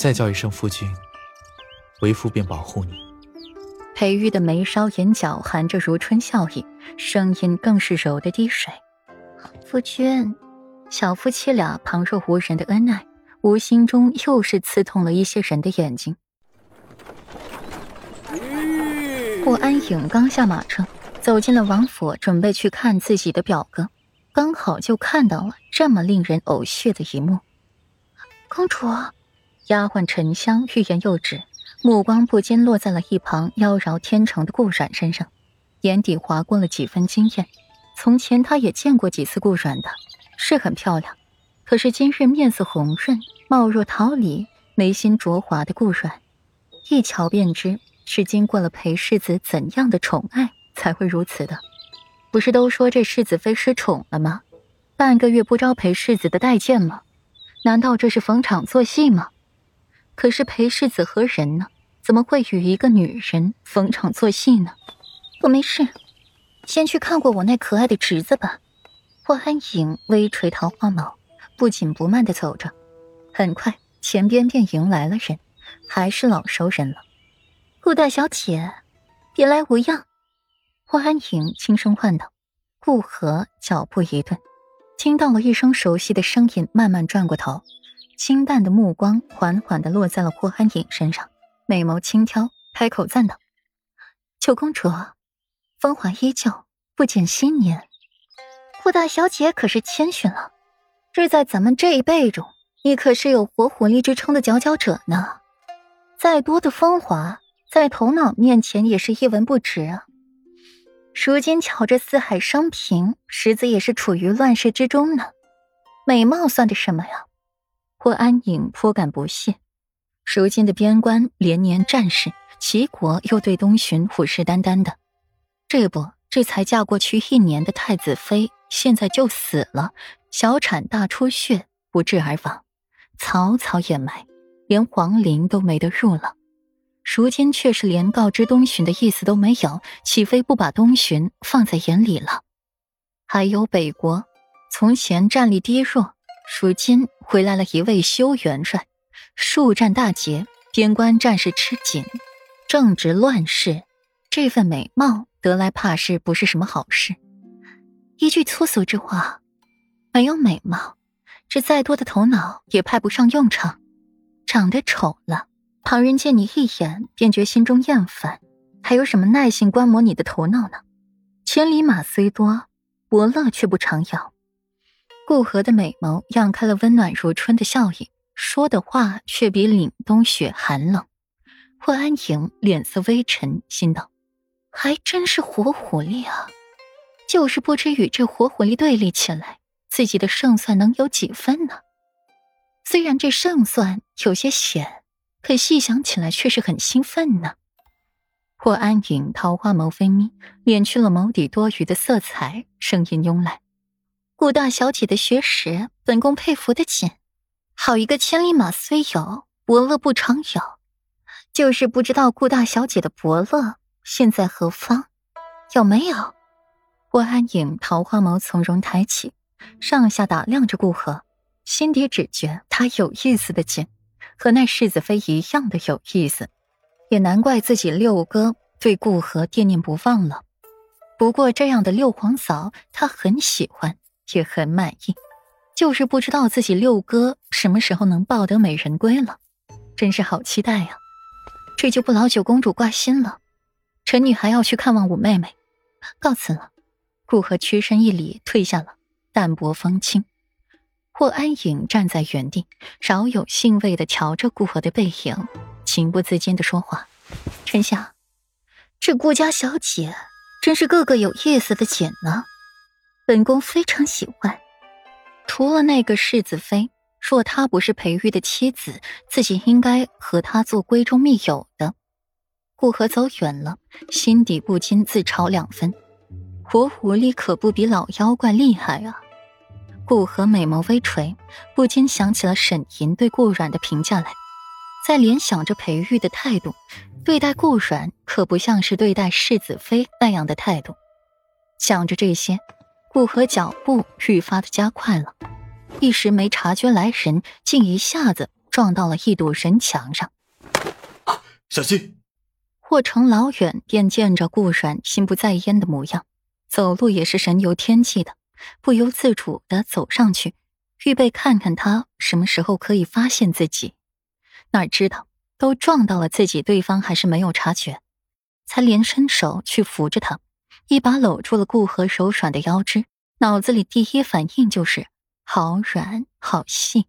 再叫一声夫君，为夫便保护你。裴玉的眉梢眼角含着如春笑意，声音更是柔的滴水。夫君，小夫妻俩旁若无人的恩爱，无心中又是刺痛了一些人的眼睛。顾安影刚下马车，走进了王府，准备去看自己的表哥，刚好就看到了这么令人呕血的一幕。公主，丫鬟沉香欲言又止，目光不禁落在了一旁妖娆天成的顾阮身上，眼底划过了几分惊艳。从前她也见过几次顾阮的，是很漂亮。可是今日面色红润、貌若桃李、眉心灼华的顾阮，一瞧便知是经过了裴世子怎样的宠爱才会如此的。不是都说这世子妃失宠了吗？半个月不招裴世子的待见吗？难道这是逢场作戏吗？可是裴世子何人呢？怎么会与一个女人逢场作戏呢？我没事。先去看过我那可爱的侄子吧。霍安影微垂桃花眸，不紧不慢的走着，很快前边便迎来了人，还是老熟人了。顾大小姐，别来无恙。霍安影轻声唤道。顾河脚步一顿，听到了一声熟悉的声音，慢慢转过头，清淡的目光缓缓的落在了霍安影身上，美眸轻挑，开口赞道：“九公主。”风华依旧，不减新年。霍大小姐可是谦逊了，这在咱们这一辈中，你可是有活狐狸之称的佼佼者呢。再多的风华，在头脑面前也是一文不值啊。如今瞧着四海升平，实则也是处于乱世之中呢。美貌算得什么呀？霍安影颇感不屑。如今的边关连年战事，齐国又对东巡虎视眈眈的。这不，这才嫁过去一年的太子妃，现在就死了，小产大出血，不治而亡，草草掩埋，连皇陵都没得入了。如今却是连告知东巡的意思都没有，岂非不把东巡放在眼里了？还有北国，从前战力低弱，如今回来了一位修元帅，数战大捷，边关战事吃紧，正值乱世，这份美貌。得来怕是不是什么好事？一句粗俗之话，没有美貌，这再多的头脑也派不上用场。长得丑了，旁人见你一眼便觉心中厌烦，还有什么耐心观摩你的头脑呢？千里马虽多，伯乐却不常有。顾河的美眸漾开了温暖如春的笑意，说的话却比凛冬雪寒冷。霍安莹脸色微沉，心道。还真是活狐狸啊！就是不知与这活狐狸对立起来，自己的胜算能有几分呢？虽然这胜算有些险，可细想起来却是很兴奋呢。霍安影桃花眸微眯，敛去了眸底多余的色彩，声音慵懒：“顾大小姐的学识，本宫佩服的紧。好一个千里马虽有，伯乐不常有。就是不知道顾大小姐的伯乐。”现在何方？有没有？霍安影桃花眸从容抬起，上下打量着顾河，心底只觉他有意思的紧，和那世子妃一样的有意思。也难怪自己六哥对顾河惦念不忘了。不过这样的六皇嫂，他很喜欢，也很满意，就是不知道自己六哥什么时候能抱得美人归了，真是好期待呀！这就不劳九公主挂心了。臣女还要去看望五妹妹，告辞了。顾河屈身一礼，退下了，淡泊风轻。霍安影站在原地，饶有兴味的瞧着顾河的背影，情不自禁的说话：“臣下，这顾家小姐真是个个有意思的紧呢，本宫非常喜欢。除了那个世子妃，若她不是裴玉的妻子，自己应该和她做闺中密友的。”顾河走远了，心底不禁自嘲两分：活狐狸可不比老妖怪厉害啊！顾河美眸微垂，不禁想起了沈吟对顾阮的评价来，在联想着裴玉的态度，对待顾阮可不像是对待世子妃那样的态度。想着这些，顾河脚步愈发的加快了，一时没察觉来人，竟一下子撞到了一堵人墙上。啊，小心！霍成老远便见着顾阮心不在焉的模样，走路也是神游天际的，不由自主的走上去，预备看看他什么时候可以发现自己。哪知道都撞到了自己，对方还是没有察觉，才连伸手去扶着他，一把搂住了顾河手软的腰肢，脑子里第一反应就是好软好细。